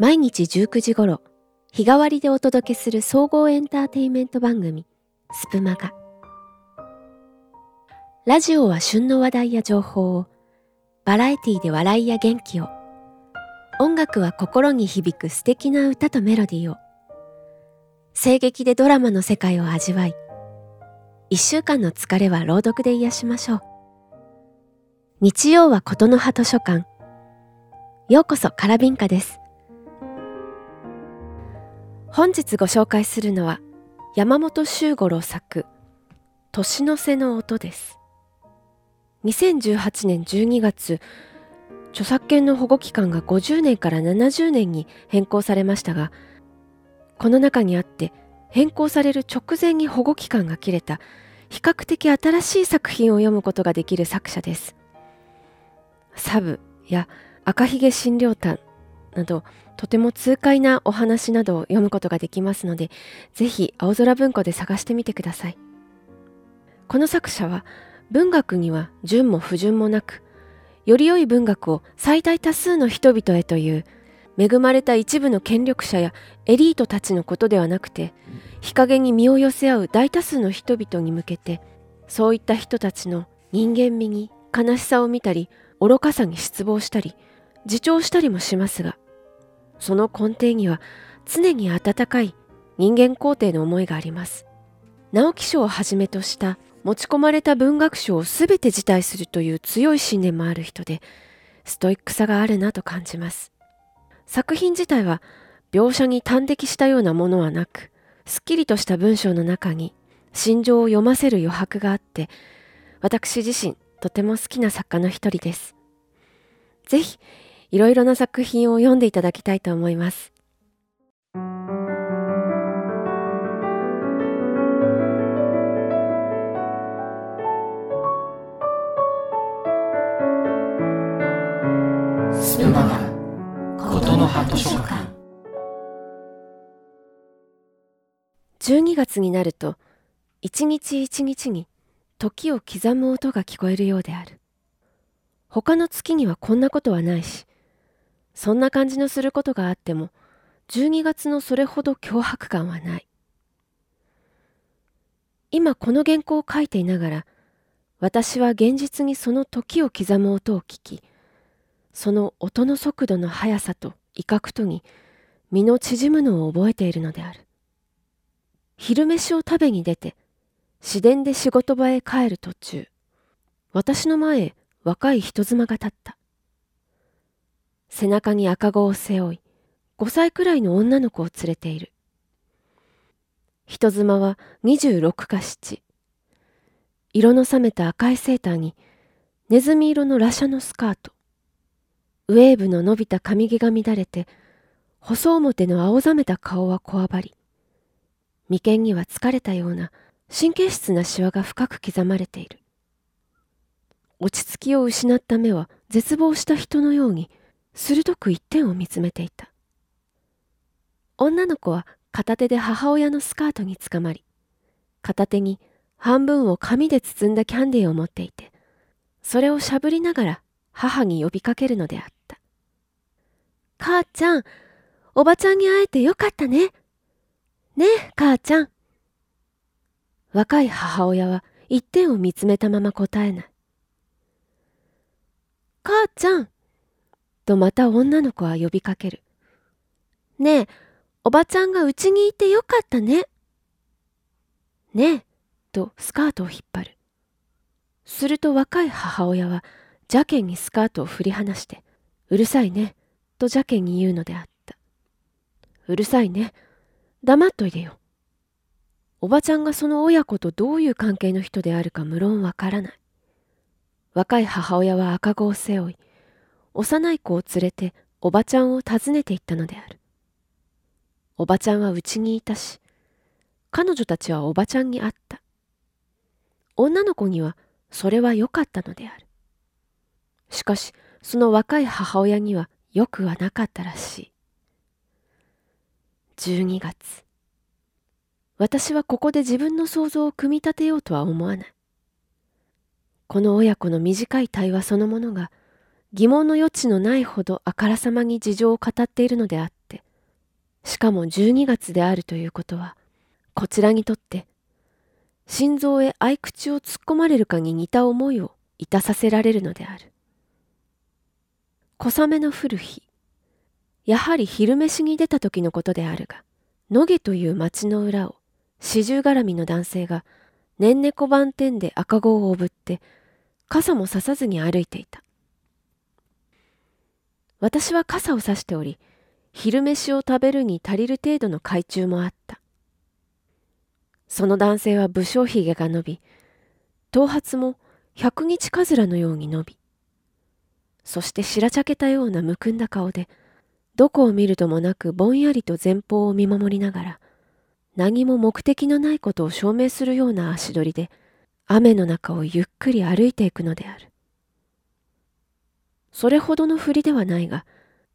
毎日19時頃、日替わりでお届けする総合エンターテインメント番組、スプマガ。ラジオは旬の話題や情報を、バラエティで笑いや元気を、音楽は心に響く素敵な歌とメロディーを、声劇でドラマの世界を味わい、一週間の疲れは朗読で癒しましょう。日曜はことの葉図書館。ようこそカラビンカです。本日ご紹介するのは山本周五郎作年の瀬の音です。2018年12月、著作権の保護期間が50年から70年に変更されましたが、この中にあって変更される直前に保護期間が切れた比較的新しい作品を読むことができる作者です。サブや赤ひげ診療炭などとても痛快なお話などを読むことができますので、ぜひ青空文庫で探してみてください。この作者は文学には順も不順もなく、より良い文学を最大多数の人々へという恵まれた一部の権力者やエリートたちのことではなくて日陰に身を寄せ合う大多数の人々に向けてそういった人たちの人間味に悲しさを見たり愚かさに失望したり自重したりもしますがその根底には常に温かい人間肯定の思いがあります直木賞をはじめとした持ち込まれた文学賞を全て辞退するという強い信念もある人でストイックさがあるなと感じます作品自体は描写に端的したようなものはなく、すっきりとした文章の中に心情を読ませる余白があって、私自身とても好きな作家の一人です。ぜひ、いろいろな作品を読んでいただきたいと思います。スプマことの葉図書館12月になると一日一日に時を刻む音が聞こえるようである他の月にはこんなことはないしそんな感じのすることがあっても12月のそれほど脅迫感はない今この原稿を書いていながら私は現実にその時を刻む音を聞きその音の速度の速さと威嚇とに身の縮むのを覚えているのである。昼飯を食べに出て、市電で仕事場へ帰る途中、私の前へ若い人妻が立った。背中に赤子を背負い、5歳くらいの女の子を連れている。人妻は26か7。色の冷めた赤いセーターに、ネズミ色の羅車のスカート。ウェーブの伸びた髪毛が乱れて、細表の青ざめた顔はこわばり、眉間には疲れたような神経質なシワが深く刻まれている。落ち着きを失った目は絶望した人のように鋭く一点を見つめていた。女の子は片手で母親のスカートにつかまり、片手に半分を紙で包んだキャンディーを持っていて、それをしゃぶりながら母に呼びかけるのであった。母ちゃん、おばちゃんに会えてよかったね。ねえ、母ちゃん。若い母親は一点を見つめたまま答えない。母ちゃん。とまた女の子は呼びかける。ねえ、おばちゃんがうちにいてよかったね。ねえ、とスカートを引っ張る。すると若い母親は邪険にスカートを振り離して、うるさいね。と邪険に言うのであった。うるさいね。黙っといでよ。おばちゃんがその親子とどういう関係の人であるか無論わからない。若い母親は赤子を背負い、幼い子を連れておばちゃんを訪ねて行ったのである。おばちゃんはうちにいたし、彼女たちはおばちゃんに会った。女の子にはそれは良かったのである。しかし、その若い母親にはよくはなかったらしい。12月。私はここで自分の想像を組み立てようとは思わない。この親子の短い対話そのものが疑問の余地のないほどあからさまに事情を語っているのであって、しかも12月であるということは、こちらにとって心臓へ合口を突っ込まれるかに似た思いをいたさせられるのである。小雨の降る日、やはり昼飯に出た時のことであるが、野毛という町の裏を四十絡みの男性が年猫番店で赤子をおぶって傘もささずに歩いていた。私は傘をさしており、昼飯を食べるに足りる程度の懐中もあった。その男性は武将髭が伸び、頭髪も百日かずらのように伸び、そして白茶けたようなむくんだ顔で、どこを見るともなくぼんやりと前方を見守りながら、何も目的のないことを証明するような足取りで、雨の中をゆっくり歩いていくのである。それほどの振りではないが、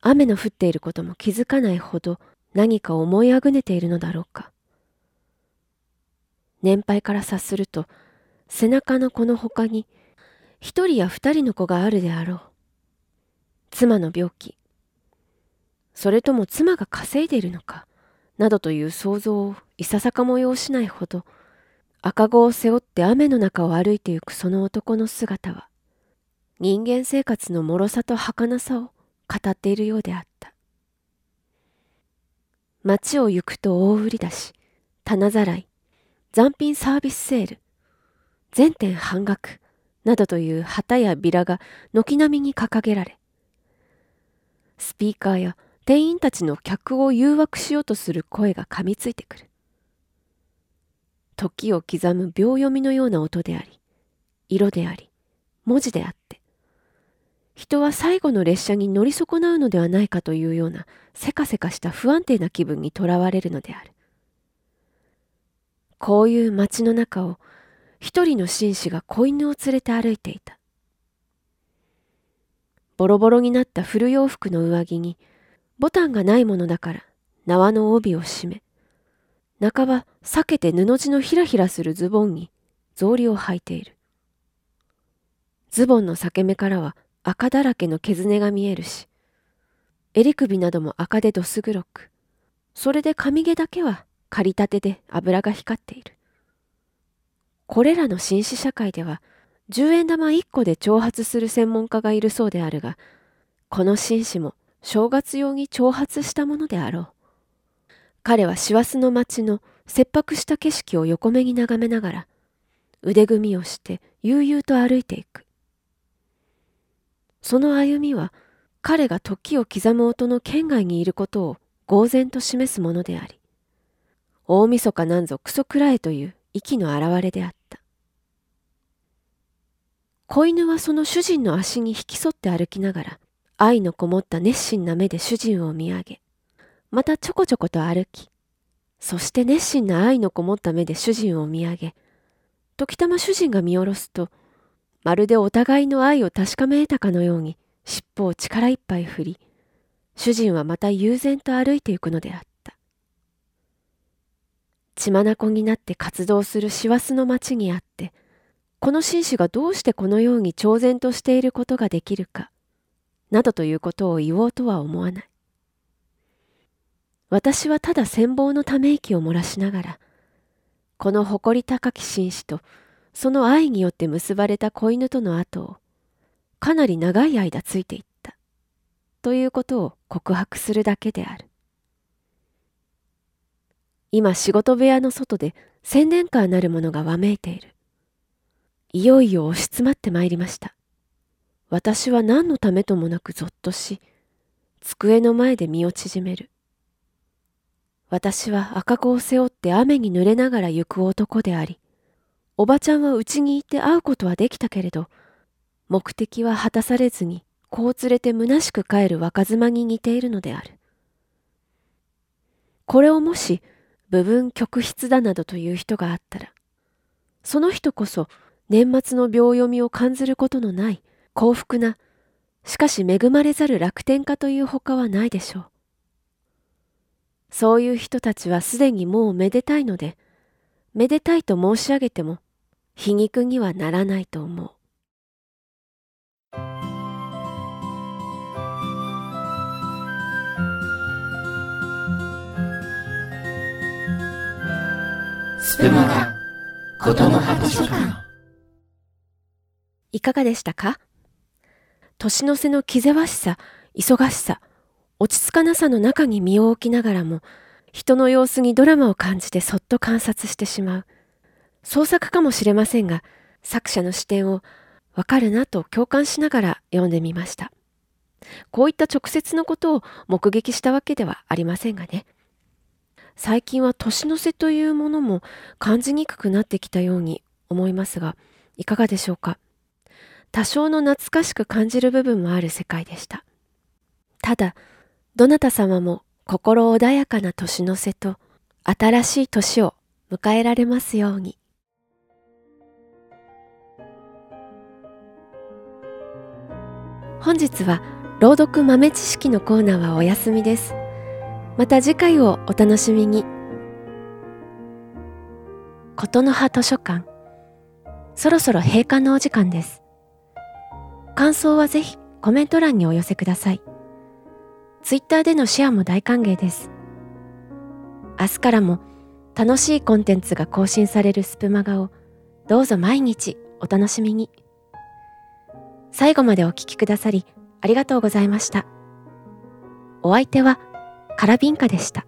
雨の降っていることも気づかないほど何か思いあぐねているのだろうか。年配から察すると背中の子の他に一人や二人の子があるであろう。妻の病気。それとも妻が稼いでいるのか、などという想像をいささかも要しないほど、赤子を背負って雨の中を歩いてゆくその男の姿は、人間生活の脆さと儚さを語っているようであった。街を行くと大売り出し、棚ざらい、残品サービスセール、全店半額などという旗やビラが軒並みに掲げられ、スピーカーや店員たちの客を誘惑しようとする声が噛みついてくる。時を刻む秒読みのような音であり、色であり、文字であって、人は最後の列車に乗り損なうのではないかというようなせかせかした不安定な気分にとらわれるのである。こういう街の中を一人の紳士が子犬を連れて歩いていた。ボロボロになった古洋服の上着にボタンがないものだから縄の帯を締め、半ば避けて布地のひらひらするズボンに草履を履いている。ズボンの裂け目からは赤だらけの毛ねが見えるし、襟首なども赤でどす黒く、それで髪毛だけは刈りたてで油が光っている。これらの紳士社会では、10円玉1個で挑発する専門家がいるそうであるが、この紳士も正月用に挑発したものであろう。彼は師走の町の切迫した景色を横目に眺めながら、腕組みをして悠々と歩いていく。その歩みは、彼が時を刻む音の県外にいることを呆然と示すものであり、大晦日なんぞクソくらえという息の表れであった。子犬はその主人の足に引き添って歩きながら、愛のこもった熱心な目で主人を見上げ、またちょこちょこと歩き、そして熱心な愛のこもった目で主人を見上げ、時たま主人が見下ろすと、まるでお互いの愛を確かめ得たかのように尻尾を力いっぱい振り、主人はまた悠然と歩いてゆくのであった。血眼になって活動する師走の町にあって、この紳士がどうしてこのように超然としていることができるか、などということを言おうとは思わない。私はただ羨望のため息を漏らしながら、この誇り高き紳士とその愛によって結ばれた子犬との後をかなり長い間ついていった、ということを告白するだけである。今仕事部屋の外で宣伝カーなるものがわめいている。いよいよ押し詰まってまいりました。私は何のためともなくぞっとし、机の前で身を縮める。私は赤子を背負って雨に濡れながら行く男であり、おばちゃんはうちに行って会うことはできたけれど、目的は果たされずに子を連れて虚しく帰る若妻に似ているのである。これをもし部分曲筆だなどという人があったら、その人こそ年末の秒読みを感ずることのない幸福な、しかし恵まれざる楽天家というほかはないでしょう。そういう人たちはすでにもうめでたいので、めでたいと申し上げても皮肉にはならないと思う。スプマガ子供派図書館いかがでしたか？年の瀬の気ぜわしさ忙しさ落ち着かなさの中に身を置きながらも人の様子にドラマを感じてそっと観察してしまう。創作かもしれませんが、作者の視点をわかるなと共感しながら読んでみました。こういった直接のことを目撃したわけではありませんがね。最近は年の瀬というものも感じにくくなってきたように思いますが、いかがでしょうか。多少の懐かしく感じる部分もある世界でした。ただ、どなた様も心穏やかな年の瀬と新しい年を迎えられますように。本日は朗読豆知識のコーナーはお休みです。また次回をお楽しみに。ことの葉図書館。そろそろ閉館のお時間です。感想はぜひコメント欄にお寄せください。ツイッターでのシェアも大歓迎です。明日からも楽しいコンテンツが更新されるスプマガをどうぞ毎日お楽しみに。最後までお聴きくださりありがとうございました。お相手はカラビンカでした。